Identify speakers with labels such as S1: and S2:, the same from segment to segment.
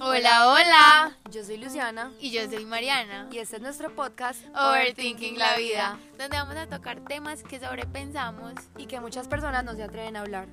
S1: Hola, hola.
S2: Yo soy Luciana
S1: Y yo soy Mariana.
S2: y este es nuestro podcast
S1: Overthinking la vida, donde vamos a tocar temas que sobrepensamos.
S2: y que muchas personas no se atreven a hablar.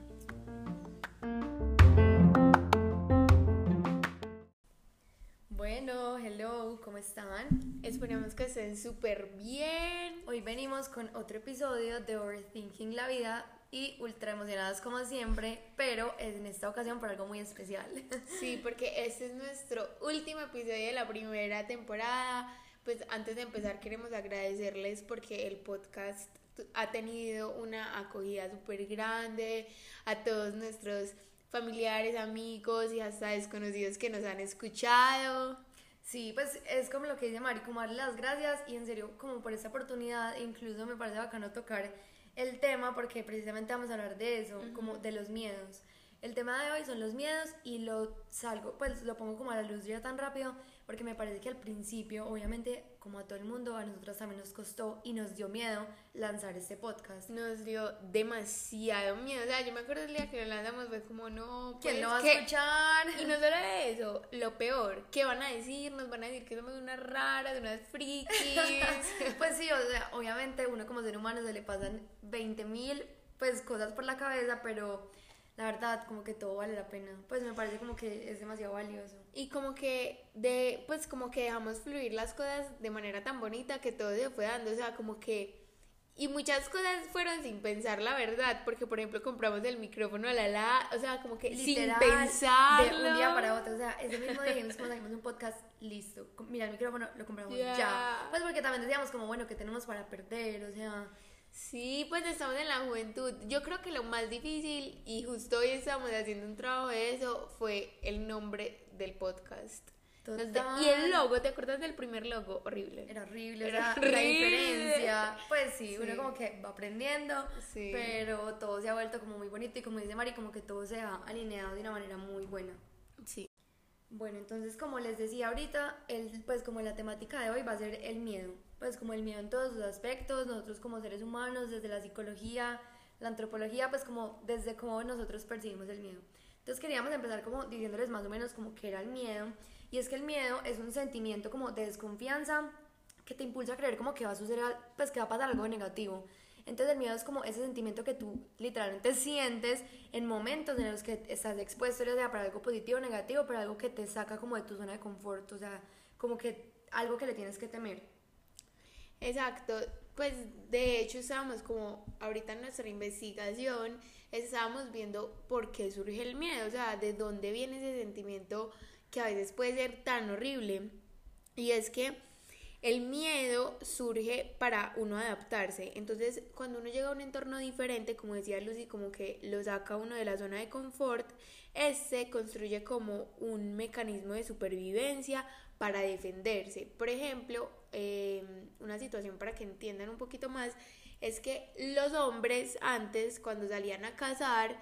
S2: Bueno, hello, ¿cómo están?
S1: Esperemos que estén súper bien.
S2: Hoy venimos con otro episodio de Overthinking la vida y ultra emocionadas como siempre, pero en esta ocasión por algo muy especial.
S1: Sí, porque este es nuestro último episodio de la primera temporada. Pues antes de empezar queremos agradecerles porque el podcast ha tenido una acogida súper grande a todos nuestros familiares, amigos y hasta desconocidos que nos han escuchado.
S2: Sí, pues es como lo que dice Mari, como darle las gracias y en serio, como por esta oportunidad, incluso me parece bacano tocar el tema porque precisamente vamos a hablar de eso, como de los miedos. El tema de hoy son los miedos y lo salgo, pues lo pongo como a la luz ya tan rápido porque me parece que al principio, obviamente, como a todo el mundo, a nosotros también nos costó y nos dio miedo lanzar este podcast.
S1: Nos dio demasiado miedo. O sea, yo me acuerdo el día que lo lanzamos, fue como, no,
S2: ¿Quién
S1: pues,
S2: lo va a escuchar?
S1: Y no solo eso, lo peor, ¿qué van a decir? Nos van a decir que somos unas raras, unas frikis.
S2: Pues sí, o sea, obviamente uno como ser humano se le pasan 20 mil pues cosas por la cabeza, pero la verdad como que todo vale la pena. Pues me parece como que es demasiado valioso.
S1: y como que de, pues como que dejamos fluir las cosas de manera tan bonita que todo se fue dando, o sea, como que y muchas cosas fueron sin pensar la verdad, porque por ejemplo compramos el micrófono a la la, o sea, como que
S2: Literal,
S1: sin pensar
S2: de un día para otro, o sea, ese mismo día dijimos como sacamos un podcast, listo, mira el micrófono, lo compramos
S1: Ya.
S2: ya. Pues porque también decíamos como, bueno, ¿qué tenemos para perder? O sea,
S1: Sí, pues estamos en la juventud. Yo creo que lo más difícil, y justo hoy estamos haciendo un trabajo de eso, fue el nombre del podcast.
S2: Total.
S1: Y el logo, ¿te acuerdas del primer logo? Horrible.
S2: era horrible,
S1: Era
S2: o sea, la diferencia. Pues sí,
S1: Sí.
S2: uno como que va aprendiendo,
S1: Sí.
S2: pero todo se ha vuelto como muy bonito y como dice Mari, como que todo se ha alineado de una manera muy buena. Bueno, entonces como les decía ahorita, el, pues como la temática de hoy va a ser el miedo, pues como el miedo en todos sus aspectos, nosotros como seres humanos, desde la psicología, la antropología, pues como desde cómo nosotros percibimos el miedo. Entonces queríamos empezar como diciéndoles más o menos como qué era el miedo, y es que el miedo es un sentimiento como de desconfianza que te impulsa a creer como que va a suceder, pues que va a pasar algo negativo. Entonces el miedo es como ese sentimiento que tú literalmente sientes en momentos en los que estás expuesto, ya sea para algo positivo o negativo, pero algo que te saca como de tu zona de confort, o sea, como que algo que le tienes que temer.
S1: Exacto, pues de hecho estábamos como ahorita en nuestra investigación, estábamos viendo por qué surge el miedo, o sea, de dónde viene ese sentimiento que a veces puede ser tan horrible. Y es que el miedo surge para uno adaptarse. Entonces, cuando uno llega a un entorno diferente, como decía Lucy, como que lo saca uno de la zona de confort, este construye como un mecanismo de supervivencia para defenderse. Por ejemplo, eh, una situación para que entiendan un poquito más es que los hombres antes, cuando salían a cazar,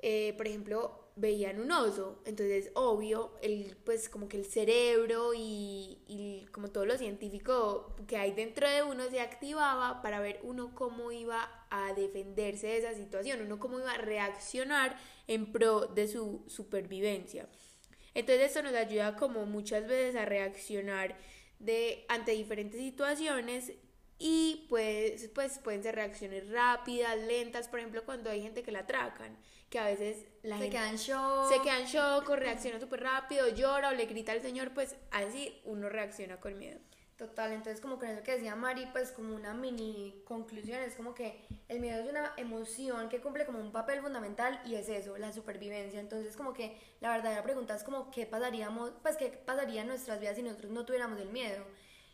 S1: eh, por ejemplo, veían un oso, entonces obvio, el, pues como que el cerebro y, y como todo lo científico que hay dentro de uno se activaba para ver uno cómo iba a defenderse de esa situación, uno cómo iba a reaccionar en pro de su supervivencia. Entonces esto nos ayuda como muchas veces a reaccionar de ante diferentes situaciones y pues, pues pueden ser reacciones rápidas, lentas, por ejemplo cuando hay gente que la atracan, que a veces la
S2: Se
S1: gente
S2: queda en shock.
S1: se queda en shock o reacciona súper rápido, llora o le grita al señor, pues así uno reacciona con miedo.
S2: Total, entonces como con eso que decía Mari, pues como una mini conclusión, es como que el miedo es una emoción que cumple como un papel fundamental y es eso, la supervivencia. Entonces como que la verdadera pregunta es como qué pasaríamos, pues qué pasaría en nuestras vidas si nosotros no tuviéramos el miedo.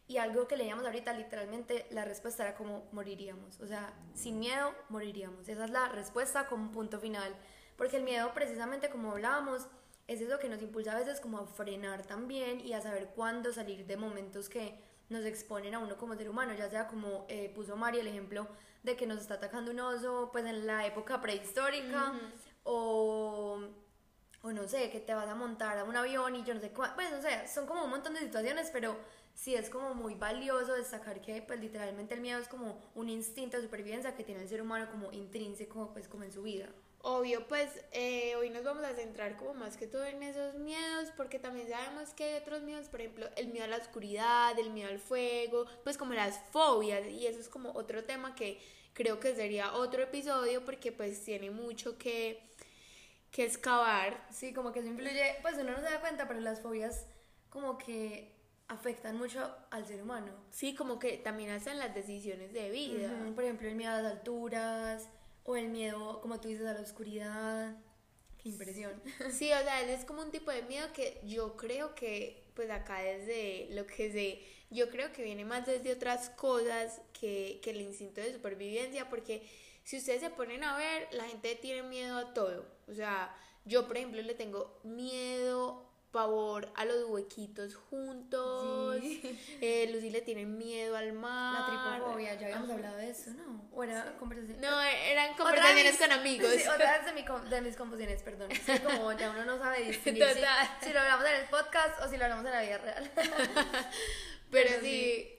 S2: Y algo que leíamos ahorita, literalmente la respuesta era como moriríamos. O sea, sin miedo moriríamos. Esa es la respuesta como punto final. Porque el miedo, precisamente como hablábamos, es eso que nos impulsa a veces como a frenar también y a saber cuándo salir de momentos que nos exponen a uno como ser humano, ya sea como eh, puso Mari el ejemplo de que nos está atacando un oso pues en la época prehistórica o, o no sé, que te vas a montar a un avión y yo no sé cuál, pues no sé, son como un montón de situaciones, pero sí es como muy valioso destacar que pues literalmente el miedo es como un instinto de supervivencia que tiene el ser humano como intrínseco pues como en su vida.
S1: Obvio, pues eh, hoy nos vamos a centrar como más que todo en esos miedos, porque también sabemos que hay otros miedos, por ejemplo, el miedo a la oscuridad, el miedo al fuego, pues como las fobias, y eso es como otro tema que creo que sería otro episodio, porque pues tiene mucho que, que excavar.
S2: Sí, como que eso influye, pues uno no se da cuenta, pero las fobias como que afectan mucho al ser humano.
S1: Sí, como que también hacen las decisiones de vida.
S2: Por ejemplo, el miedo a las alturas, o el miedo, como tú dices, a la oscuridad. Qué impresión.
S1: Sí, o sea, es como un tipo de miedo que yo creo que, pues acá desde lo que sé, yo creo que viene más desde otras cosas que, que el instinto de supervivencia, porque si ustedes se ponen a ver, la gente tiene miedo a todo. O sea, yo, por ejemplo, le tengo miedo pavor a los huequitos juntos. Eh, Lucy le tiene miedo al mar.
S2: La tripofobia, ya habíamos hablado de eso, ¿no? O era conversación.
S1: No, eran conversaciones con amigos.
S2: Sí, otra de, mi, de mis confusiones, perdón. Sí, como ya uno no sabe distinguir si, si, lo hablamos en el podcast o si lo hablamos en la vida real.
S1: Pero, sí.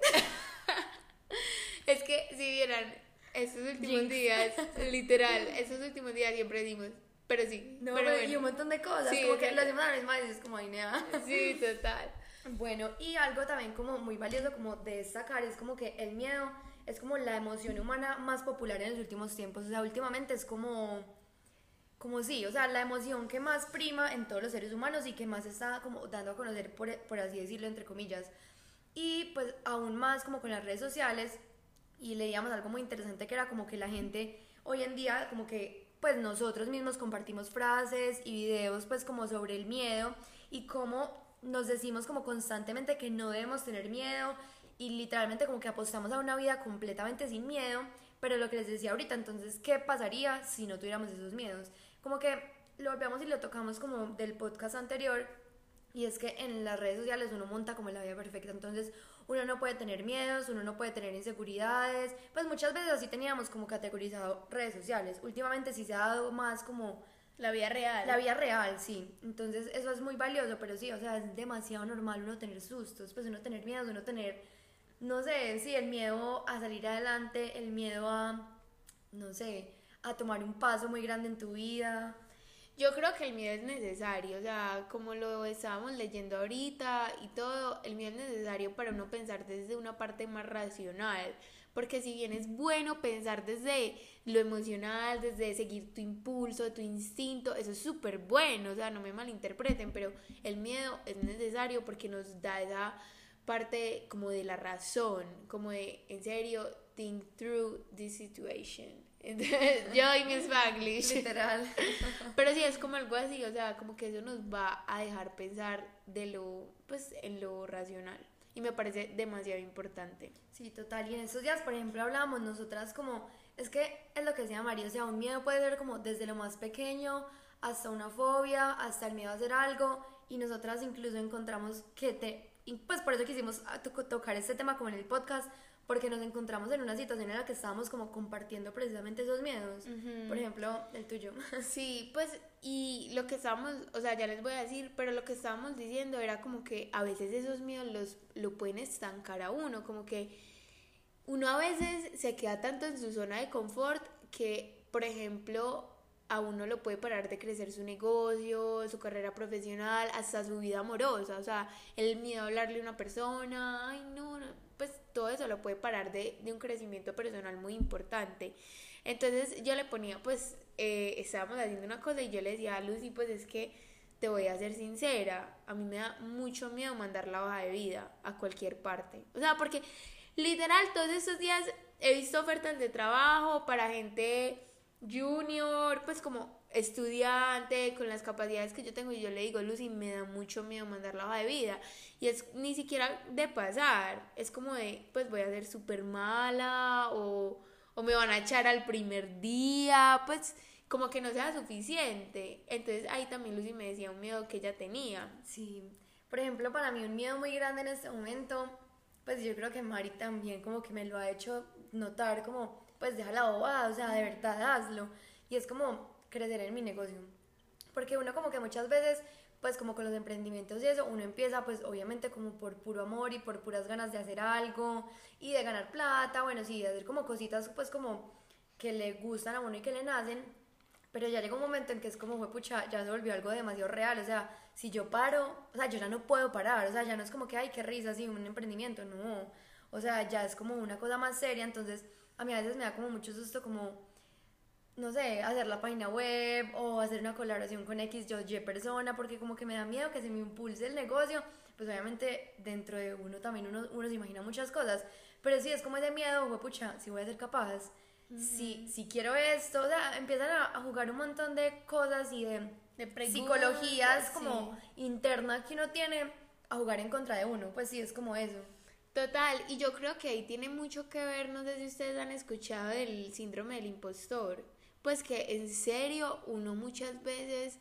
S1: es que si vieran esos últimos días, literal, esos últimos días siempre dimos pero sí.
S2: No, pero, y un montón de cosas. como que lo hacemos a la misma vez, es como INEA.
S1: Sí, total.
S2: Bueno, y algo también como muy valioso como de destacar es como que el miedo es como la emoción humana más popular en los últimos tiempos. O sea, últimamente es como, como sí, o sea, la emoción que más prima en todos los seres humanos y que más está como dando a conocer, por, por así decirlo, entre comillas. Y pues aún más como con las redes sociales. Y leíamos algo muy interesante que era como que la gente hoy en día como que pues nosotros mismos compartimos frases y videos pues como sobre el miedo y cómo nos decimos como constantemente que no debemos tener miedo y literalmente como que apostamos a una vida completamente sin miedo, pero lo que les decía ahorita, entonces, ¿qué pasaría si no tuviéramos esos miedos? Como que lo volvemos y lo tocamos como del podcast anterior y es que en las redes sociales uno monta como la vida perfecta, entonces uno no puede tener miedos, uno no puede tener inseguridades, pues muchas veces así teníamos como categorizado redes sociales. Últimamente sí se ha dado más como
S1: la vida real.
S2: La vida real, sí. Entonces eso es muy valioso, pero sí, o sea, es demasiado normal uno tener sustos, pues uno tener miedos, uno tener, no sé, sí, el miedo a salir adelante, el miedo a, no sé, a tomar un paso muy grande en tu vida.
S1: Yo creo que el miedo es necesario, o sea, como lo estábamos leyendo ahorita y todo, el miedo es necesario para uno pensar desde una parte más racional, porque si bien es bueno pensar desde lo emocional, desde seguir tu impulso, tu instinto, eso es súper bueno, o sea, no me malinterpreten, pero el miedo es necesario porque nos da esa parte como de la razón, como de, en serio, think through this situation. Yo y mi Spanglish.
S2: Literal.
S1: Pero sí, es como algo así, o sea, como que eso nos va a dejar pensar de lo, pues, en lo racional. Y me parece demasiado importante.
S2: Sí, total. Y en estos días, por ejemplo, hablábamos nosotras como, es que es lo que decía María, o sea, un miedo puede ser como desde lo más pequeño hasta una fobia, hasta el miedo a hacer algo. Y nosotras incluso encontramos que te, pues por eso quisimos tocar este tema como en el podcast, porque nos encontramos en una situación en la que estábamos como compartiendo precisamente esos miedos. Por ejemplo, el tuyo.
S1: Sí, pues y lo que estábamos, o sea, ya les voy a decir, pero lo que estábamos diciendo era como que a veces esos miedos los lo pueden estancar a uno, como que uno a veces se queda tanto en su zona de confort que, por ejemplo, a uno lo puede parar de crecer su negocio, su carrera profesional, hasta su vida amorosa, o sea, el miedo a hablarle a una persona, ay no, no pues todo eso lo puede parar de, un crecimiento personal muy importante. Entonces yo le ponía, pues eh, estábamos haciendo una cosa y yo le decía a Lucy, pues es que te voy a ser sincera, a mí me da mucho miedo mandar la hoja de vida a cualquier parte. O sea, porque literal todos estos días he visto ofertas de trabajo para gente junior, pues como estudiante, con las capacidades que yo tengo, y yo le digo, Lucy, me da mucho miedo mandar la hoja de vida. Y es ni siquiera de pasar, es como de, pues voy a ser súper mala o, o me van a echar al primer día, pues como que no sea suficiente. Entonces ahí también Lucy me decía un miedo que ella tenía.
S2: Sí, por ejemplo, para mí un miedo muy grande en este momento, pues yo creo que Mari también como que me lo ha hecho notar, como, pues deja la bobada, o sea, de verdad hazlo. Y es como, crecer en mi negocio. Porque uno como que muchas veces pues como con los emprendimientos y eso, uno empieza pues obviamente como por puro amor y por puras ganas de hacer algo y de ganar plata, bueno, sí, de hacer como cositas pues como que le gustan a uno y que le nacen, pero ya llega un momento en que es como, fue pucha, ya se volvió algo demasiado real, o sea, si yo paro, o sea, yo ya no puedo parar, o sea, ya no es como que, ay, qué risa, sí, un emprendimiento, no, o sea, ya es como una cosa más seria, entonces a mí a veces me da como mucho susto como no sé, hacer la página web o hacer una colaboración con X, yo, Y persona, porque como que me da miedo que se me impulse el negocio, pues obviamente dentro de uno también uno, uno se imagina muchas cosas, pero sí es como ese miedo, pucha, si voy a ser capaz, si, si quiero esto, o sea, empiezan a, jugar un montón de cosas y de, de psicologías como internas que uno tiene a jugar en contra de uno, pues sí, es como eso.
S1: Total, y yo creo que ahí tiene mucho que ver, no sé si ustedes han escuchado del síndrome del impostor pues que en serio uno muchas veces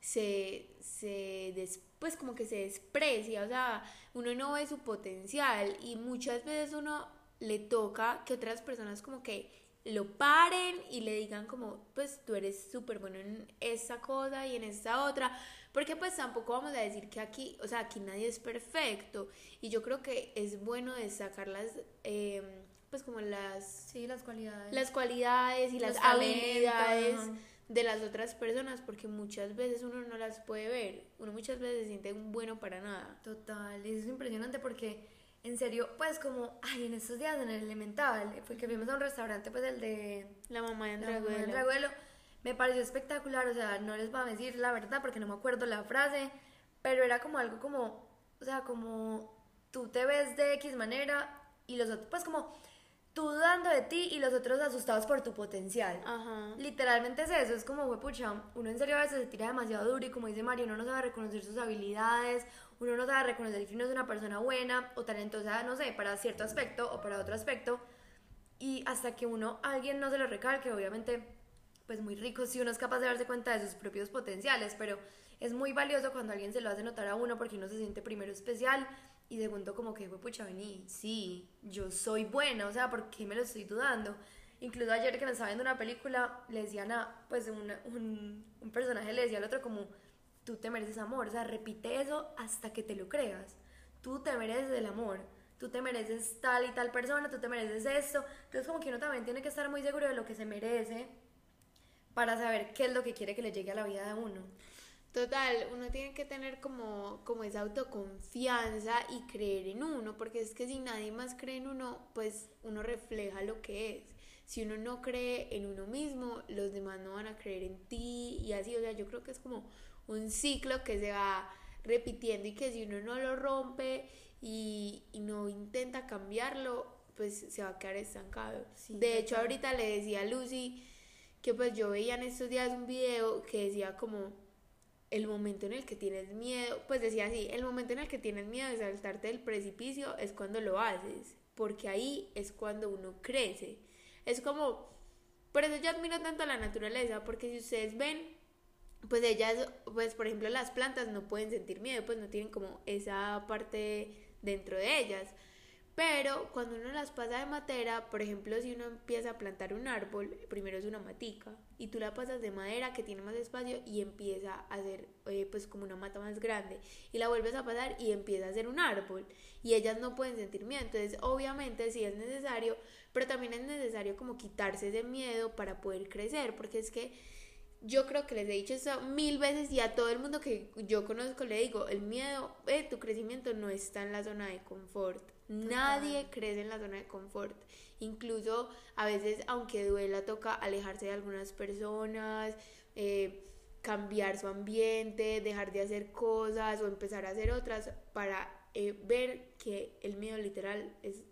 S1: se, se pues como que se desprecia, o sea, uno no ve su potencial y muchas veces uno le toca que otras personas como que lo paren y le digan como, pues tú eres súper bueno en esta cosa y en esta otra, porque pues tampoco vamos a decir que aquí, o sea, aquí nadie es perfecto y yo creo que es bueno destacar las... Eh, pues como las...
S2: Sí, las cualidades.
S1: Las cualidades y las habilidades de las otras personas, porque muchas veces uno no las puede ver, uno muchas veces se siente un bueno para nada.
S2: Total, y eso es impresionante porque, en serio, pues como, ay, en estos días en el Elemental, fue que fuimos a un restaurante, pues el de...
S1: La mamá de Andraguelo.
S2: Me pareció espectacular, o sea, no les voy a decir la verdad porque no me acuerdo la frase, pero era como algo como, o sea, como tú te ves de X manera y los otros, pues como tú dudando de ti y los otros asustados por tu potencial. Ajá. Literalmente es eso, es como, pucha, uno en serio a veces se tira demasiado duro y como dice Mario, uno no sabe reconocer sus habilidades, uno no sabe reconocer que uno es una persona buena o talentosa, no sé, para cierto aspecto o para otro aspecto. Y hasta que uno, alguien no se lo recalque, obviamente, pues muy rico si uno es capaz de darse cuenta de sus propios potenciales, pero es muy valioso cuando alguien se lo hace notar a uno porque uno se siente primero especial y segundo, como que, pucha, vení, sí, yo soy buena, o sea, ¿por qué me lo estoy dudando? Incluso ayer que me estaba viendo una película, le decían a, pues, un, un personaje le decía al otro como, tú te mereces amor, o sea, repite eso hasta que te lo creas. Tú te mereces el amor, tú te mereces tal y tal persona, tú te mereces esto. Entonces como que uno también tiene que estar muy seguro de lo que se merece para saber qué es lo que quiere que le llegue a la vida de uno.
S1: Total, uno tiene que tener como, como esa autoconfianza y creer en uno, porque es que si nadie más cree en uno, pues uno refleja lo que es. Si uno no cree en uno mismo, los demás no van a creer en ti y así, o sea, yo creo que es como un ciclo que se va repitiendo y que si uno no lo rompe y, no intenta cambiarlo, pues se va a quedar estancado. de hecho, ahorita le decía a Lucy que pues yo veía en estos días un video que decía como el momento en el que tienes miedo, pues decía así, el momento en el que tienes miedo de saltarte del precipicio es cuando lo haces, porque ahí es cuando uno crece. Es como, por eso yo admiro tanto a la naturaleza, porque si ustedes ven, pues ellas, pues por ejemplo las plantas no pueden sentir miedo, pues no tienen como esa parte dentro de ellas. Pero cuando uno las pasa de madera, por ejemplo, si uno empieza a plantar un árbol, primero es una matica, y tú la pasas de madera que tiene más espacio y empieza a hacer eh, pues como una mata más grande, y la vuelves a pasar y empieza a ser un árbol, y ellas no pueden sentir miedo, entonces obviamente sí es necesario, pero también es necesario como quitarse ese miedo para poder crecer, porque es que yo creo que les he dicho eso mil veces y a todo el mundo que yo conozco le digo, el miedo de tu crecimiento no está en la zona de confort. Nadie crece en la zona de confort. Incluso a veces, aunque duela, toca alejarse de algunas personas, eh, cambiar su ambiente, dejar de hacer cosas o empezar a hacer otras para eh, ver que el miedo literal es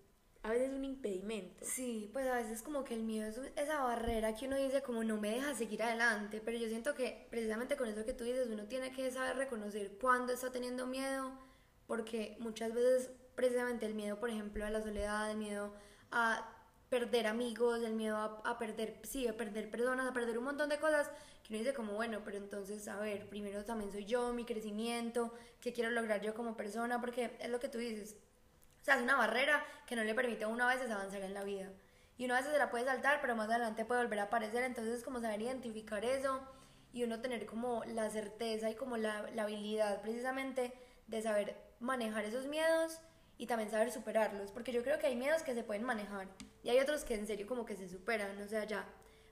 S1: a veces un impedimento.
S2: Sí, pues a veces como que el miedo es esa barrera que uno dice como no me deja seguir adelante, pero yo siento que precisamente con eso que tú dices uno tiene que saber reconocer cuándo está teniendo miedo, porque muchas veces precisamente el miedo, por ejemplo, a la soledad, el miedo a perder amigos, el miedo a, perder, sí, a perder personas, a perder un montón de cosas, que uno dice como, bueno, pero entonces, a ver, primero también soy yo, mi crecimiento, qué quiero lograr yo como persona, porque es lo que tú dices, o sea, es una barrera que no le permite a uno a veces avanzar en la vida. Y uno a veces se la puede saltar, pero más adelante puede volver a aparecer. Entonces es como saber identificar eso y uno tener como la certeza y como la, la habilidad precisamente de saber manejar esos miedos y también saber superarlos, porque yo creo que hay miedos que se pueden manejar y hay otros que en serio como que se superan, o sea, ya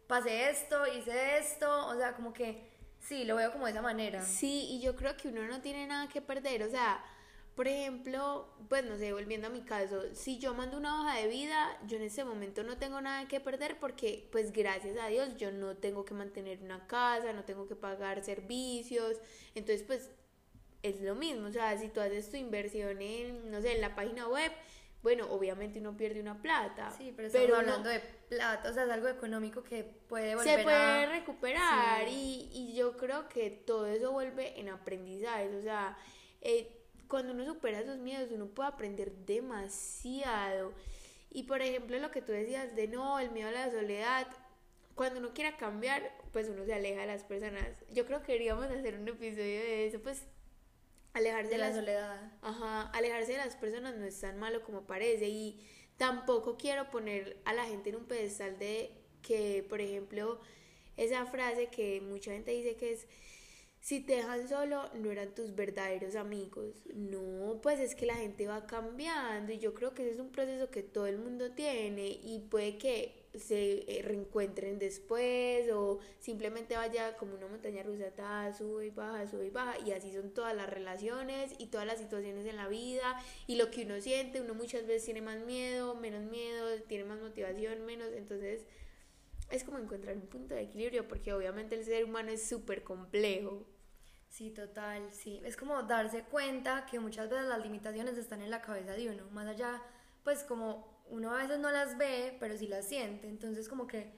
S2: pasé esto, hice esto, o sea, como que sí, lo veo como de esa manera.
S1: Sí, y yo creo que uno no tiene nada que perder, o sea, por ejemplo, pues no sé, volviendo a mi caso, si yo mando una hoja de vida, yo en ese momento no tengo nada que perder porque pues gracias a Dios yo no tengo que mantener una casa, no tengo que pagar servicios, entonces pues es lo mismo, o sea, si tú haces tu inversión en, no sé, en la página web, bueno, obviamente uno pierde una plata.
S2: Sí, pero estamos hablando de plata, o sea, es algo económico que puede volver
S1: Se puede recuperar y, y, yo creo que todo eso vuelve en aprendizaje, o sea, eh, cuando uno supera esos miedos, uno puede aprender demasiado. Y por ejemplo, lo que tú decías de no, el miedo a la soledad, cuando uno quiera cambiar, pues uno se aleja de las personas. Yo creo que queríamos hacer un episodio de eso, pues alejarse
S2: de la, soledad.
S1: Ajá, alejarse de las personas no es tan malo como parece y tampoco quiero poner a la gente en un pedestal de que, por ejemplo, esa frase que mucha gente dice que es si te dejan solo no eran tus verdaderos amigos. No, pues es que la gente va cambiando y yo creo que ese es un proceso que todo el mundo tiene y puede que se eh, reencuentren después o simplemente vaya como una montaña rusa, ta, sube y baja, sube y baja y así son todas las relaciones y todas las situaciones en la vida y lo que uno siente, uno muchas veces tiene más miedo, menos miedo, tiene más motivación, menos, entonces es como encontrar un punto de equilibrio porque obviamente el ser humano es súper complejo.
S2: Sí, total, sí. Es como darse cuenta que muchas veces las limitaciones están en la cabeza de uno, más allá, pues como uno a veces no las ve, pero sí las siente. Entonces como que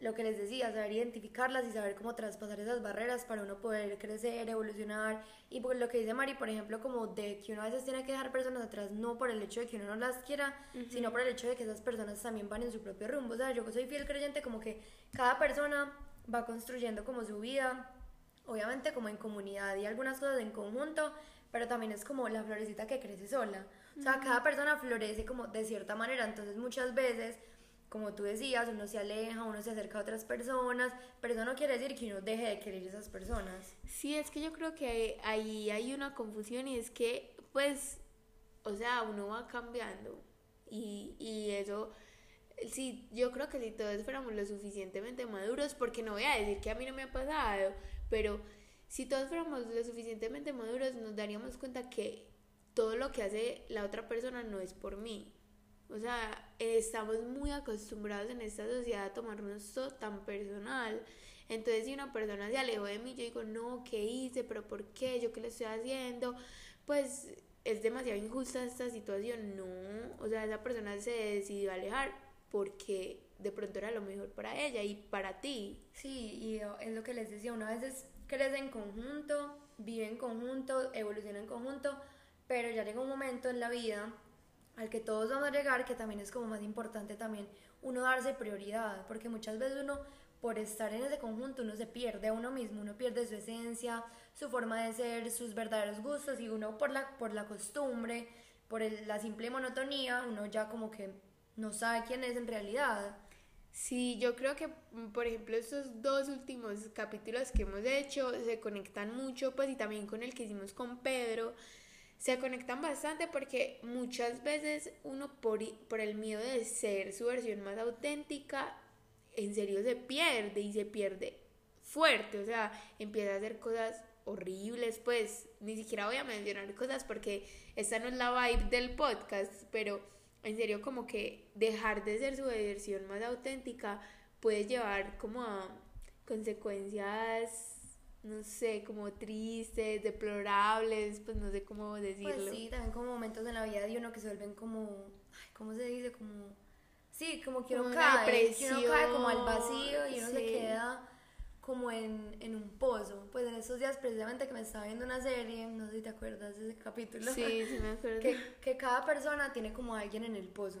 S2: lo que les decía, saber identificarlas y saber cómo traspasar esas barreras para uno poder crecer, evolucionar. Y por lo que dice Mari, por ejemplo, como de que uno a veces tiene que dejar personas atrás, no por el hecho de que uno no las quiera, sino por el hecho de que esas personas también van en su propio rumbo. O sea, yo soy fiel creyente como que cada persona va construyendo como su vida, obviamente como en comunidad y algunas cosas en conjunto, pero también es como la florecita que crece sola. O sea, cada persona florece como de cierta manera, entonces muchas veces, como tú decías, uno se aleja, uno se acerca a otras personas, pero eso no quiere decir que uno deje de querer a esas personas.
S1: Sí, es que yo creo que ahí hay una confusión y es que, pues, o sea, uno va cambiando y, y eso... Sí, yo creo que si todos fuéramos lo suficientemente maduros, porque no voy a decir que a mí no me ha pasado, pero si todos fuéramos lo suficientemente maduros, nos daríamos cuenta que todo lo que hace la otra persona no es por mí. O sea, estamos muy acostumbrados en esta sociedad a tomarnos tan personal. Entonces, si una persona se alejó de mí, yo digo, no, ¿qué hice? ¿Pero por qué? ¿Yo qué le estoy haciendo? Pues es demasiado injusta esta situación. No, o sea, esa persona se decidió alejar porque de pronto era lo mejor para ella y para ti.
S2: Sí, y es lo que les decía, una vez crece en conjunto, vive en conjunto, evoluciona en conjunto, pero ya llega un momento en la vida al que todos vamos a llegar, que también es como más importante también uno darse prioridad, porque muchas veces uno por estar en ese conjunto uno se pierde a uno mismo, uno pierde su esencia, su forma de ser, sus verdaderos gustos y uno por la, por la costumbre, por la simple monotonía, uno ya como que no sabe quién es en realidad.
S1: Sí, yo creo que, por ejemplo, estos dos últimos capítulos que hemos hecho se conectan mucho, pues y también con el que hicimos con Pedro, se conectan bastante porque muchas veces uno por, por el miedo de ser su versión más auténtica, en serio se pierde y se pierde fuerte, o sea, empieza a hacer cosas horribles, pues ni siquiera voy a mencionar cosas porque esta no es la vibe del podcast, pero en serio como que dejar de ser su versión más auténtica puede llevar como a consecuencias no sé, como tristes, deplorables, pues no sé cómo decirlo.
S2: Pues sí, también como momentos en la vida de uno que se vuelven como, ay, ¿cómo se dice? Como, sí, como que uno cae, que uno cae como al vacío y uno se queda como en, en, un pozo. Pues en esos días precisamente que me estaba viendo una serie, no sé si te acuerdas de ese capítulo.
S1: Sí, sí me acuerdo.
S2: Que, que cada persona tiene como alguien en el pozo.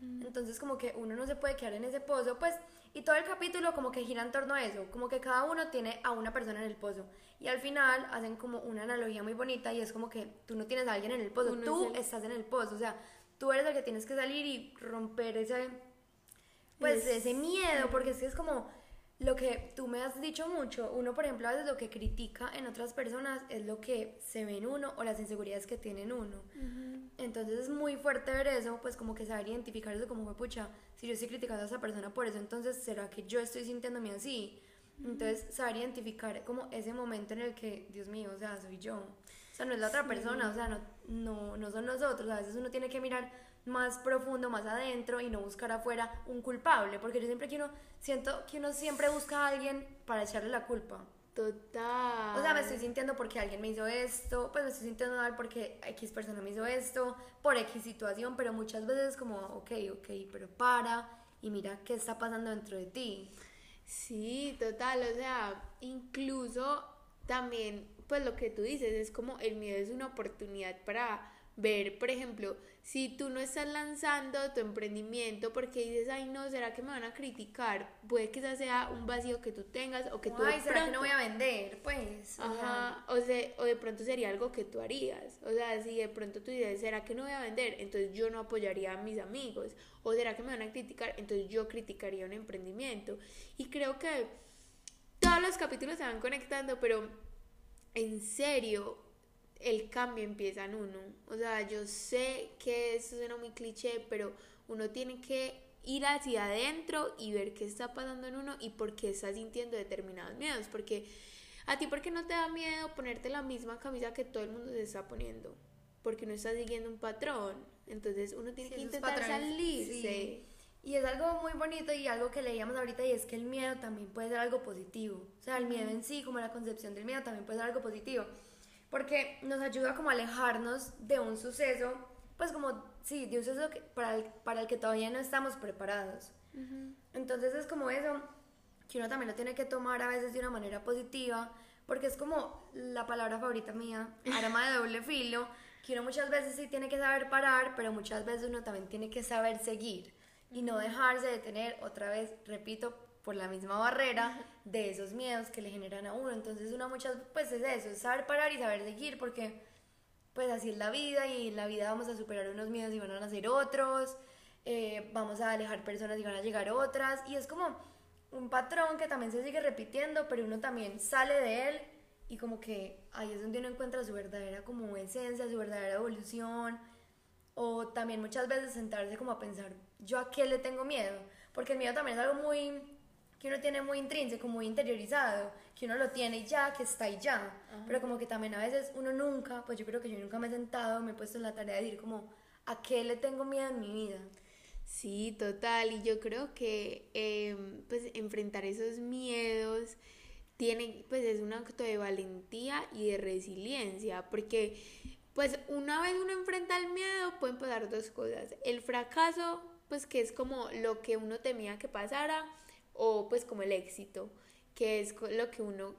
S2: Mm. Entonces como que uno no se puede quedar en ese pozo, pues y todo el capítulo como que gira en torno a eso, como que cada uno tiene a una persona en el pozo. Y al final hacen como una analogía muy bonita y es como que tú no tienes a alguien en el pozo, tú estás en el pozo, o sea, tú eres el que tienes que salir y romper ese, pues ese miedo, porque es que es como, lo que tú me has dicho mucho, uno por ejemplo a veces lo que critica en otras personas es lo que se ve en uno o las inseguridades que tiene en uno. Entonces es muy fuerte ver eso, pues como que saber identificar eso como fue, pucha, si yo estoy criticando a esa persona por eso, entonces ¿será que yo estoy sintiéndome así? Entonces saber identificar como ese momento en el que, Dios mío, o sea, soy yo. O sea, no es la otra persona, o sea, no, no, no son nosotros. A veces uno tiene que mirar más profundo, más adentro y no buscar afuera un culpable, porque yo siempre quiero, siento que uno siempre busca a alguien para echarle la culpa.
S1: Total.
S2: O sea, me estoy sintiendo porque alguien me hizo esto, pues me estoy sintiendo mal porque X persona me hizo esto, por X situación, pero muchas veces como, ok, ok, pero para y mira qué está pasando dentro de ti.
S1: Sí, total, o sea, incluso también, pues lo que tú dices, es como el miedo es una oportunidad para ver, por ejemplo, si tú no estás lanzando tu emprendimiento porque dices, ay no, ¿será que me van a criticar? Puede que ese sea un vacío que tú tengas o que tú...
S2: Ay, ¿será que no voy a vender? Pues...
S1: Ajá, o, sea, o de pronto sería algo que tú harías. O sea, si de pronto tú dices, ¿será que no voy a vender? Entonces yo no apoyaría a mis amigos. O ¿será que me van a criticar? Entonces yo criticaría un emprendimiento. Y creo que todos los capítulos se van conectando, pero en serio, el cambio empieza en uno. O sea, yo sé que eso suena muy cliché, pero uno tiene que ir hacia adentro y ver qué está pasando en uno y por qué está sintiendo determinados miedos. Porque a ti, ¿por qué no te da miedo ponerte la misma camisa que todo el mundo se está poniendo? Porque no está siguiendo un patrón. Entonces uno tiene que intentar salirse.
S2: Y es algo muy bonito y algo que leíamos ahorita y es que el miedo también puede ser algo positivo. O sea, el miedo en sí, como la concepción del miedo, también puede ser algo positivo porque nos ayuda como a alejarnos de un suceso, pues como, sí, de un suceso para, el, para el que todavía no estamos preparados. Entonces es como eso, que uno también lo tiene que tomar a veces de una manera positiva, porque es como la palabra favorita mía, arma de doble filo, que uno muchas veces sí tiene que saber parar, pero muchas veces uno también tiene que saber seguir y no dejarse de tener, otra vez, repito, por la misma barrera de esos miedos que le generan a uno. Entonces una muchas, pues es eso, es saber parar y saber seguir, porque pues así es la vida y en la vida vamos a superar unos miedos y van a nacer otros, eh, vamos a alejar personas y van a llegar otras, y es como un patrón que también se sigue repitiendo, pero uno también sale de él y como que ahí es donde uno encuentra su verdadera como esencia, su verdadera evolución, o también muchas veces sentarse como a pensar, ¿yo a qué le tengo miedo? Porque el miedo también es algo muy que uno tiene muy intrínseco, muy interiorizado, que uno lo tiene ya, que está ahí ya. Pero como que también a veces uno nunca, pues yo creo que yo nunca me he sentado, me he puesto en la tarea de decir como, ¿a qué le tengo miedo en mi vida?
S1: Sí, total. Y yo creo que em, pues enfrentar esos miedos tiene, pues es un acto de valentía y de resiliencia, porque pues una vez uno enfrenta el miedo pueden pasar dos cosas. El fracaso, pues que es como lo que uno temía que pasara, o pues como el éxito, que es lo que uno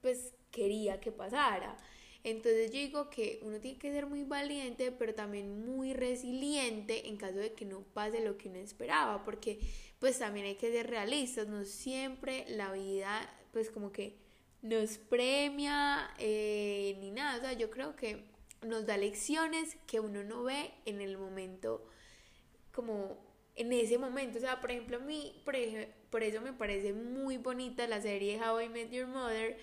S1: pues quería que pasara. Entonces yo digo que uno tiene que ser muy valiente, pero también muy resiliente en caso de que no pase lo que uno esperaba, porque pues también hay que ser realistas, no siempre la vida pues como que nos premia eh, ni nada, o sea, yo creo que nos da lecciones que uno no ve en el momento como en ese momento, o sea, por ejemplo, a mí, por ejemplo, por eso me parece muy bonita la serie How I Met Your Mother,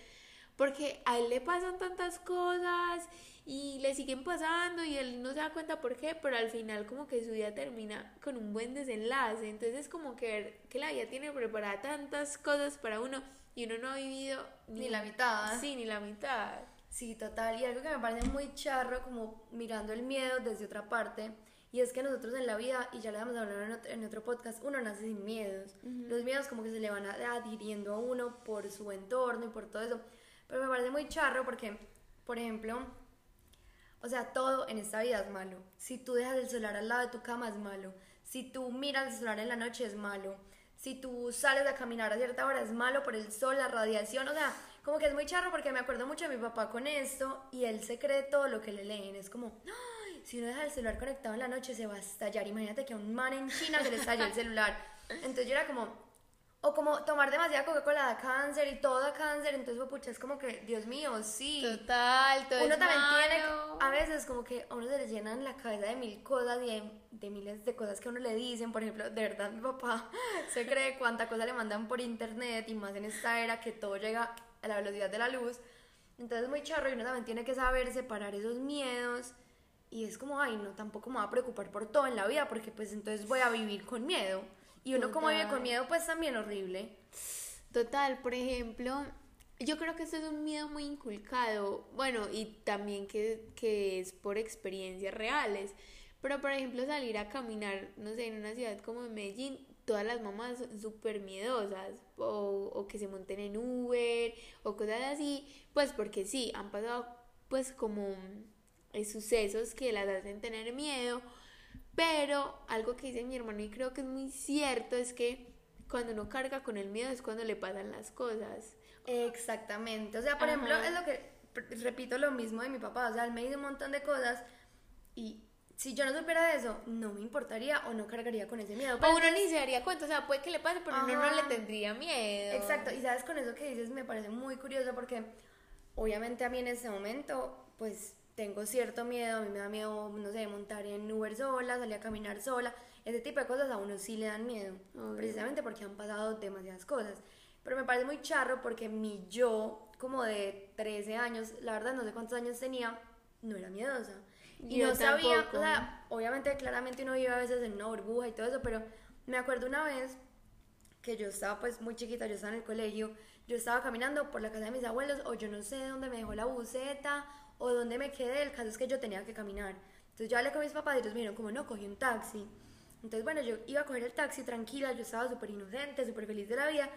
S1: porque a él le pasan tantas cosas y le siguen pasando y él no se da cuenta por qué, pero al final como que su vida termina con un buen desenlace. Entonces es como que que la vida tiene preparada tantas cosas para uno y uno no ha vivido
S2: ni, la mitad.
S1: Sí, ni la mitad.
S2: Sí, total. Y algo que me parece muy charro, como mirando el miedo desde otra parte, y es que nosotros en la vida, y ya le vamos a hablar en otro, podcast, uno nace sin miedos. Los miedos como que se le van adhiriendo a uno por su entorno y por todo eso. Pero me parece muy charro porque, por ejemplo, o sea, todo en esta vida es malo. Si tú dejas el celular al lado de tu cama es malo. Si tú miras el celular en la noche es malo. Si tú sales a caminar a cierta hora es malo por el sol, la radiación. O sea, como que es muy charro porque me acuerdo mucho de mi papá con esto y él se cree todo lo que le leen. Es como, si uno deja el celular conectado en la noche se va a estallar. Imagínate que a un man en China se le estalló el celular. Entonces yo era como, O como tomar demasiada Coca-Cola da cáncer y todo da cáncer, entonces, pucha, es como que, Dios mío, sí.
S1: Total, todo
S2: uno
S1: es
S2: también tiene,
S1: malo.
S2: a veces como que a uno se le llenan la cabeza de mil cosas y de, de miles de cosas que a uno le dicen, por ejemplo, de verdad mi papá se cree cuánta cosa le mandan por internet y más en esta era que todo llega a la velocidad de la luz, entonces es muy charro y uno también tiene que saber separar esos miedos y es como, ay, no, tampoco me voy a preocupar por todo en la vida porque pues entonces voy a vivir con miedo y uno como vive con miedo pues también horrible.
S1: Total, por ejemplo, yo creo que esto es un miedo muy inculcado, bueno, y también que, que es por experiencias reales, pero por ejemplo salir a caminar, no sé, en una ciudad como Medellín, todas las mamás son súper miedosas, o, o que se monten en Uber, o cosas así, pues porque sí, han pasado pues como eh, sucesos que las hacen tener miedo, pero algo que dice mi hermano y creo que es muy cierto es que cuando uno carga con el miedo es cuando le pasan las cosas.
S2: Exactamente. O sea, por ejemplo,
S1: Ajá.
S2: es lo que repito lo mismo de mi papá. O sea, él me dice un montón de cosas y si yo no supiera de eso, no me importaría o no cargaría con ese miedo.
S1: O
S2: Pero
S1: uno ni se daría cuenta, o sea, puede que le pase, pero uno no le tendría miedo.
S2: Exacto. Y sabes, con eso que dices me parece muy curioso porque obviamente a mí en este momento, pues tengo cierto miedo. A mí me da miedo, no sé, montar en Uber sola, salir a caminar sola. Ese tipo de cosas a uno sí le dan miedo.
S1: Obvio.
S2: Precisamente porque han pasado demasiadas cosas. Pero me parece muy charro porque mi yo, como de 13 años, la verdad no sé cuántos años tenía, no era miedosa. Y
S1: Yo
S2: no sabía,
S1: tampoco.
S2: o sea, obviamente claramente uno vive a veces en una burbuja y todo eso, pero me acuerdo una vez que yo estaba pues muy chiquita, yo estaba en el colegio, yo estaba caminando por la casa de mis abuelos o yo no sé dónde me dejó la buceta o dónde me quedé, el caso es que yo tenía que caminar. Entonces yo hablé con mis papás y ellos me dijeron como no, cogí un taxi. Entonces bueno, yo iba a coger el taxi tranquila, yo estaba súper inocente, súper feliz de la vida.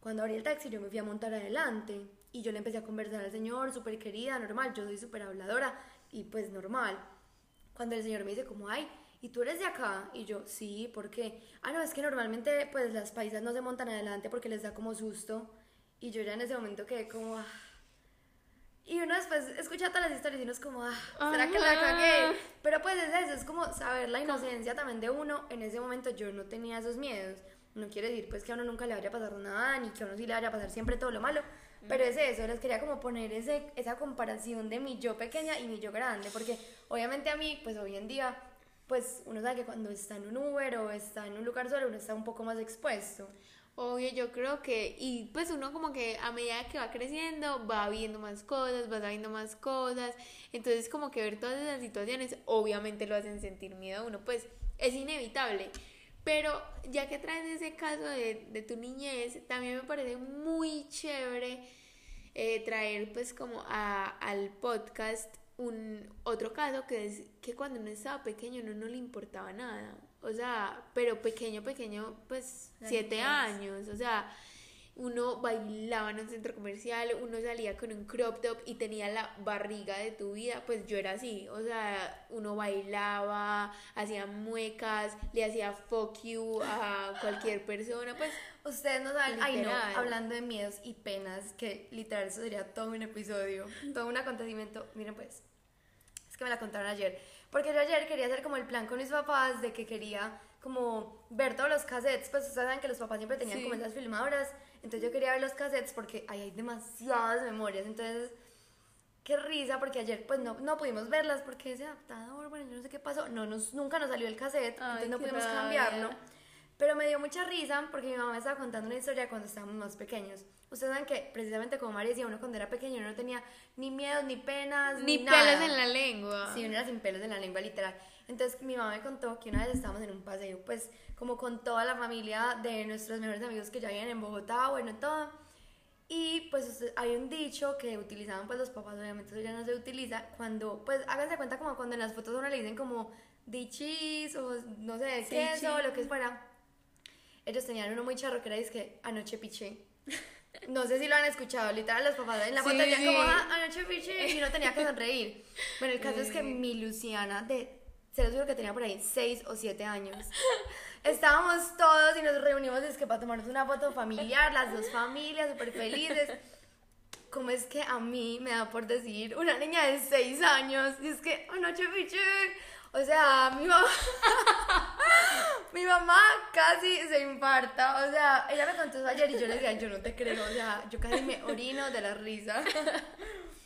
S2: Cuando abrí el taxi yo me fui a montar adelante y yo le empecé a conversar al señor, súper querida, normal, yo soy súper habladora y pues normal. Cuando el señor me dice como, ay, ¿y tú eres de acá? Y yo, sí, ¿por qué? Ah, no, es que normalmente pues las paisas no se montan adelante porque les da como susto. Y yo ya en ese momento quedé como, ah. Y uno después escucha todas las historias y uno es como, ah, ¿será que la
S1: Ajá.
S2: cagué? Pero pues es eso, es como saber la inocencia también de uno. En ese momento yo no tenía esos miedos. No quiere decir pues que a uno nunca le vaya a pasar nada, ni que a uno sí le vaya a pasar siempre todo lo malo. Pero es eso, les quería como poner ese, esa comparación de mi yo pequeña y mi yo grande. Porque obviamente a mí, pues hoy en día, pues uno sabe que cuando está en un Uber o está en un lugar solo, uno está un poco más expuesto.
S1: Obvio, yo creo que, y pues uno como que a medida que va creciendo va viendo más cosas, va sabiendo más cosas, entonces como que ver todas esas situaciones obviamente lo hacen sentir miedo a uno, pues es inevitable. Pero ya que traes ese caso de, de tu niñez, también me parece muy chévere eh, traer pues como a, al podcast un otro caso que es que cuando uno estaba pequeño uno no le importaba nada. O sea, pero pequeño, pequeño, pues
S2: La
S1: siete
S2: niñez.
S1: años. O sea, uno bailaba en un centro comercial, uno salía con un crop top y tenía la barriga de tu vida, pues yo era así, o sea, uno bailaba, hacía muecas, le hacía fuck you a cualquier persona, pues
S2: Ustedes no saben, ay no, hablando de miedos y penas, que literal eso sería todo un episodio, todo un acontecimiento. Miren pues, es que me la contaron ayer. Porque yo ayer quería hacer como el plan con mis papás de que quería como ver todos los cassettes, pues ustedes saben que los papás siempre tenían
S1: Sí.
S2: como esas filmadoras, entonces yo quería ver los cassettes porque ahí hay demasiadas memorias, entonces qué risa porque ayer pues no, no pudimos verlas porque ese adaptador, bueno, yo no sé qué pasó, no nos, nunca nos salió el cassette,
S1: Ay,
S2: entonces no pudimos
S1: rabia.
S2: cambiarlo. Pero me dio mucha risa porque mi mamá me estaba contando una historia cuando estábamos más pequeños. Ustedes saben que precisamente como María decía, uno cuando era pequeño no tenía ni miedos, ni penas,
S1: ni
S2: ni,
S1: pelos
S2: nada.
S1: en la lengua.
S2: Sí, uno era sin pelos en la lengua, literal. Entonces mi mamá me contó que una vez estábamos en un paseo, pues como con toda la familia de nuestros mejores amigos que ya viven en Bogotá, bueno, todo. Y pues hay un dicho que utilizaban pues los papás, obviamente eso ya no se utiliza, cuando, pues háganse cuenta como cuando en las fotos a uno le dicen como dichis o no sé,
S1: Sí,
S2: queso o
S1: sí.
S2: lo que fuera. Ellos tenían uno muy charro que era que anoche piché. No sé si lo han escuchado, literal los papás en la
S1: Sí,
S2: foto decían
S1: sí.
S2: como "Ah, anoche piché y no tenía que sonreír. Bueno, el caso es que
S1: Sí.
S2: mi Luciana de, se lo juro que tenía por ahí 6 o 7 años. Estábamos todos y nos reunimos es que para tomarnos una foto familiar, las dos familias súper felices. ¿Cómo es que a mí me da por decir una niña de 6 años? Y es que anoche piché. O sea, mi mamá, Mi mamá casi se infarta, o sea, ella me contó eso ayer y yo le decía, yo no te creo, o sea, yo casi me orino de la risa.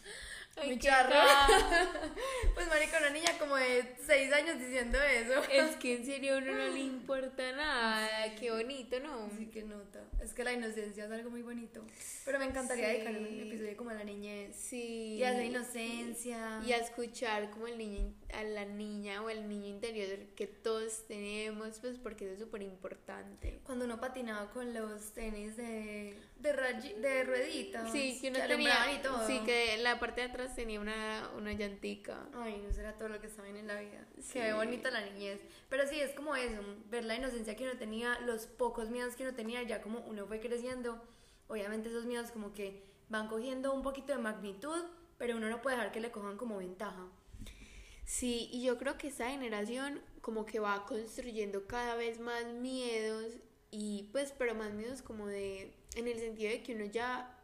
S1: Ay,
S2: Muy
S1: qué
S2: charra. Pues marica, una niña como de 6 años diciendo eso.
S1: Es que en serio a uno no le importa nada. Qué bonito, ¿no?
S2: Sí que nota. Es que la inocencia es algo muy bonito. Pero me encantaría
S1: Sí.
S2: dedicar un episodio como a la niñez.
S1: Sí.
S2: Y a esa inocencia.
S1: Y a escuchar como el niño, a la niña o el niño interior que todos tenemos, pues porque eso es súper importante.
S2: Cuando uno patinaba con los tenis de, de, de rueditas.
S1: Sí, que uno
S2: alumbraban
S1: tenía,
S2: y todo.
S1: sí, que la parte de atrás tenía una, una llantica.
S2: Ay, no será todo lo que está bien en la vida.
S1: Sí.
S2: Qué bonita la niñez. Pero sí, es como eso, ver la inocencia que uno tenía, los pocos miedos que uno tenía, ya como uno fue creciendo. Obviamente esos miedos como que van cogiendo un poquito de magnitud, pero uno no puede dejar que le cojan como ventaja.
S1: Sí, y yo creo que esta generación como que va construyendo cada vez más miedos y pues, pero más miedos como de, en el sentido de que uno ya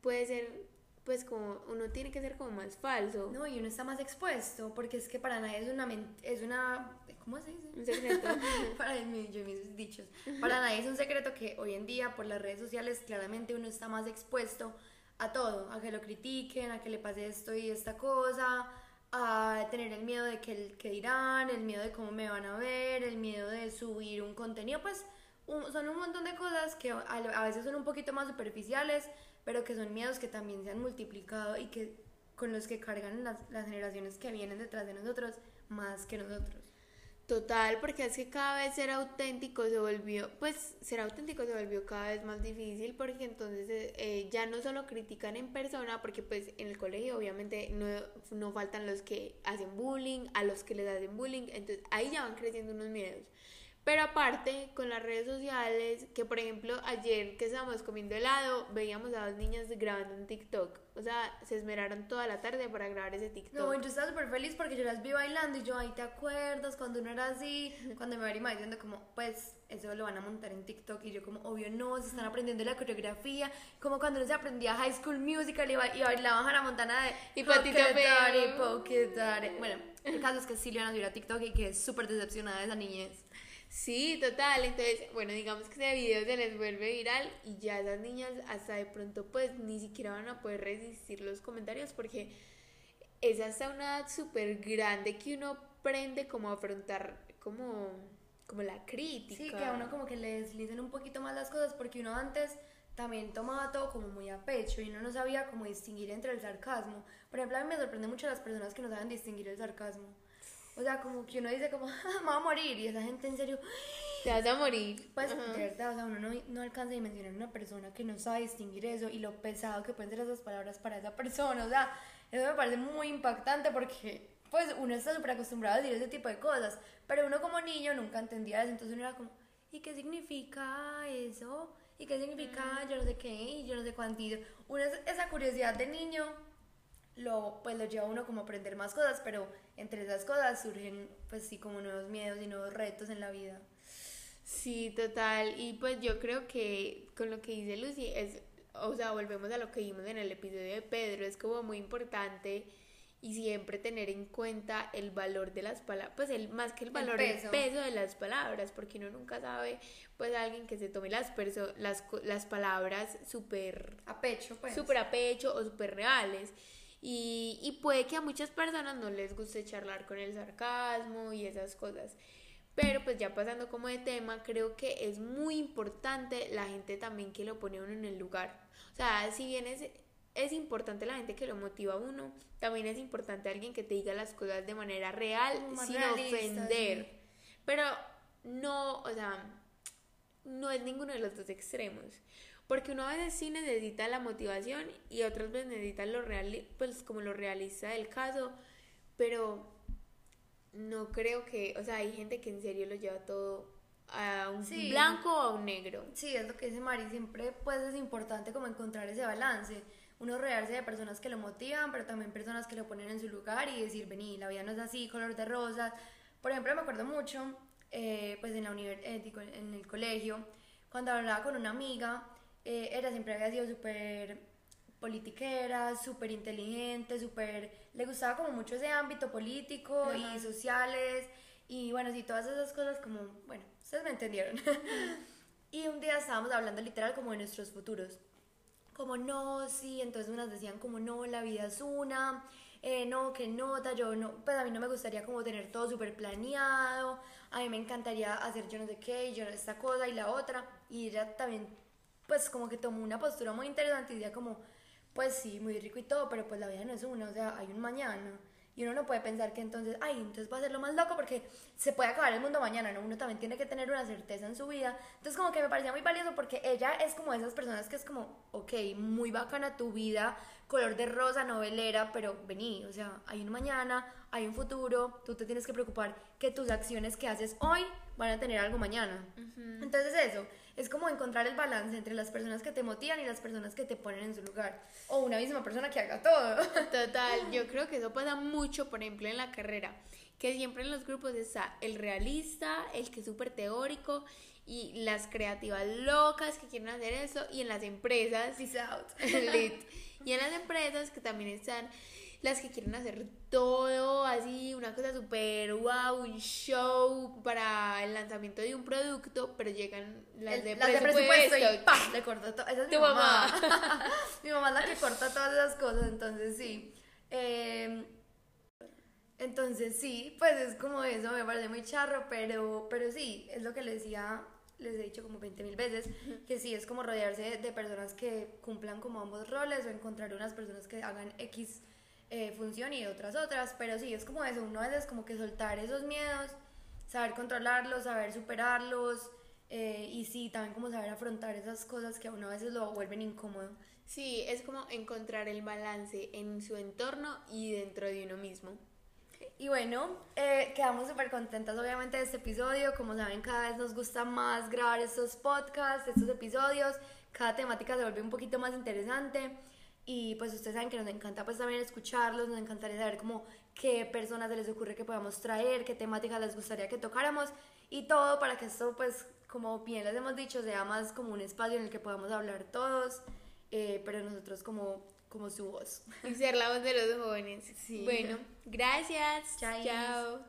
S1: puede ser, pues como, uno tiene que ser como más falso.
S2: No, y uno está más expuesto, porque es que para nadie es una... Es una ¿Cómo se dice?
S1: Un secreto.
S2: para mí, yo mis dichos. Para nadie es un secreto que hoy en día por las redes sociales claramente uno está más expuesto a todo, a que lo critiquen, a que le pase esto y esta cosa, a tener el miedo de que, el, que dirán, el miedo de cómo me van a ver, el miedo de subir un contenido, pues un- son un montón de cosas que a, a veces son un poquito más superficiales, pero que son miedos que también se han multiplicado y que con los que cargan las, las generaciones que vienen detrás de nosotros más que nosotros.
S1: Total, porque es que cada vez ser auténtico se volvió, pues ser auténtico se volvió cada vez más difícil porque entonces eh, eh, ya no solo critican en persona, porque pues en el colegio obviamente no, no faltan los que hacen bullying, a los que les hacen bullying, entonces ahí ya van creciendo unos miedos. Pero aparte, con las redes sociales, que por ejemplo ayer que estábamos comiendo helado, veíamos a dos niñas grabando un TikTok. O sea, se esmeraron toda la tarde para grabar ese TikTok.
S2: No, yo estaba súper feliz porque yo las vi bailando y yo, ahí te acuerdas cuando uno era así, cuando me iba diciendo como, pues, eso lo van a montar en TikTok y yo como, obvio no, se están aprendiendo la coreografía, como cuando uno se aprendía High School Musical y, ba- y bailaban Hannah Montana de
S1: Y Patito.
S2: Bueno, el caso es que Silvia nos vio a TikTok y que es súper decepcionada de esa niñez.
S1: Sí, total. Entonces, bueno, digamos que ese video se les vuelve viral y ya esas niñas hasta de pronto pues ni siquiera van a poder resistir los comentarios porque es hasta una edad súper grande que uno aprende como a afrontar como, como la crítica.
S2: Sí, que a uno como que le deslicen un poquito más las cosas porque uno antes también tomaba todo como muy a pecho y uno no sabía cómo distinguir entre el sarcasmo. Por ejemplo, a mí me sorprende mucho las personas que no saben distinguir el sarcasmo. O sea, como que uno dice como, "Ah, me voy a morir y esa gente en serio,
S1: Te vas a morir.
S2: pues
S1: Ajá.
S2: de verdad, o sea, uno no, no alcanza a dimensionar una persona que no sabe distinguir eso y lo pesado que pueden ser esas palabras para esa persona. O sea, eso me parece muy impactante porque pues uno está súper acostumbrado a decir ese tipo de cosas, pero uno como niño nunca entendía eso, entonces uno era como, ¿y qué significa eso? ¿Y qué significa yo no sé qué? Y yo no sé cuántito. Es- esa curiosidad de niño lo, pues lo lleva a uno como a aprender más cosas, pero entre esas cosas surgen pues sí como nuevos miedos y nuevos retos en la vida.
S1: Sí, total. Y pues yo creo que con lo que dice Lucy es, o sea, volvemos a lo que vimos en el episodio de Pedro, es como muy importante y siempre tener en cuenta el valor de las palabras, pues el más que el valor, el
S2: peso.
S1: peso, de las palabras, porque uno nunca sabe, pues alguien que se tome las, perso- las, las palabras súper
S2: A pecho, pues.
S1: súper a pecho o súper reales. Y, y puede que a muchas personas no les guste charlar con el sarcasmo y esas cosas. Pero pues ya pasando como de tema, creo que es muy importante la gente también que lo pone a uno en el lugar. O sea, si bien es, es importante la gente que lo motiva a uno, también es importante alguien que te diga las cosas de manera real,
S2: más
S1: sin
S2: realista,
S1: ofender.
S2: sí.
S1: Pero no, o sea, no es ninguno de los dos extremos. Porque uno a veces sí necesita la motivación y otras veces necesita lo real, pues como lo realista del caso, pero no creo que, o sea, hay gente que en serio lo lleva todo a un
S2: Sí.
S1: blanco o a un negro.
S2: Sí, es lo que dice Mari, siempre pues es importante como encontrar ese balance, uno rodearse de personas que lo motivan, pero también personas que lo ponen en su lugar y decir, vení, la vida no es así, color de rosas. Por ejemplo, me acuerdo mucho, eh, pues en la univer- eh, digo, en el colegio, cuando hablaba con una amiga, eh, ella siempre había sido súper politiquera, súper inteligente, súper... Le gustaba como mucho ese ámbito político
S1: Ajá.
S2: y sociales Y bueno, sí, todas esas cosas como, bueno, ustedes me entendieron. y un día estábamos hablando literal como de nuestros futuros. Como no, sí, entonces unas decían como no, la vida es una, eh, no, que nota, yo no, pues a mí no me gustaría como tener todo súper planeado, a mí me encantaría hacer yo no sé qué, y yo esta cosa y la otra. Y ella también, pues como que tomó una postura muy interesante y decía como, pues sí, muy rico y todo, pero pues la vida no es una, o sea, hay un mañana. Y uno no puede pensar que entonces, ay, entonces va a ser lo más loco porque se puede acabar el mundo mañana, ¿no? Uno también tiene que tener una certeza en su vida. Entonces como que me parecía muy valioso porque ella es como esas personas que es como, ok, muy bacana tu vida, color de rosa, novelera, pero vení, o sea, hay un mañana, hay un futuro, tú te tienes que preocupar que tus acciones que haces hoy van a tener algo mañana. Entonces eso, es como encontrar el balance entre las personas que te motivan y las personas que te ponen en su lugar. O una misma persona que haga todo.
S1: Total, yo creo que eso pasa mucho, por ejemplo, en la carrera, que siempre en los grupos está el realista, el que es súper teórico y las creativas locas que quieren hacer eso y en las empresas
S2: Peace out.
S1: y en las empresas que también están las que quieren hacer todo así, una cosa súper wow, un show para el lanzamiento de un producto, pero llegan las, de,
S2: las
S1: presupuesto.
S2: de presupuesto y ¡pam! le corta todo. Esa es mi mamá. mi mamá es la que corta todas esas cosas, entonces sí. Eh, entonces sí, pues es como eso, me parece muy charro, pero, pero sí, es lo que les decía, les he dicho como 20 mil veces, que sí, es como rodearse de personas que cumplan como ambos roles o encontrar unas personas que hagan X eh, función y otras otras, pero sí, es como eso, uno a veces como que soltar esos miedos, saber controlarlos, saber superarlos eh, y sí, también como saber afrontar esas cosas que a uno a veces lo vuelven incómodo.
S1: Sí, es como encontrar el balance en su entorno y dentro de uno mismo.
S2: Y bueno, eh, quedamos súper contentas obviamente de este episodio. Como saben, cada vez nos gusta más grabar estos podcasts, estos episodios. Cada temática se vuelve un poquito más interesante. Y pues ustedes saben que nos encanta pues también escucharlos, nos encantaría saber como qué personas se les ocurre que podamos traer, qué temáticas les gustaría que tocáramos y todo para que esto pues como bien les hemos dicho sea más como un espacio en el que podamos hablar todos, eh, pero nosotros como, como su voz.
S1: Y ser la voz de los jóvenes.
S2: Sí.
S1: Bueno, gracias. Chao.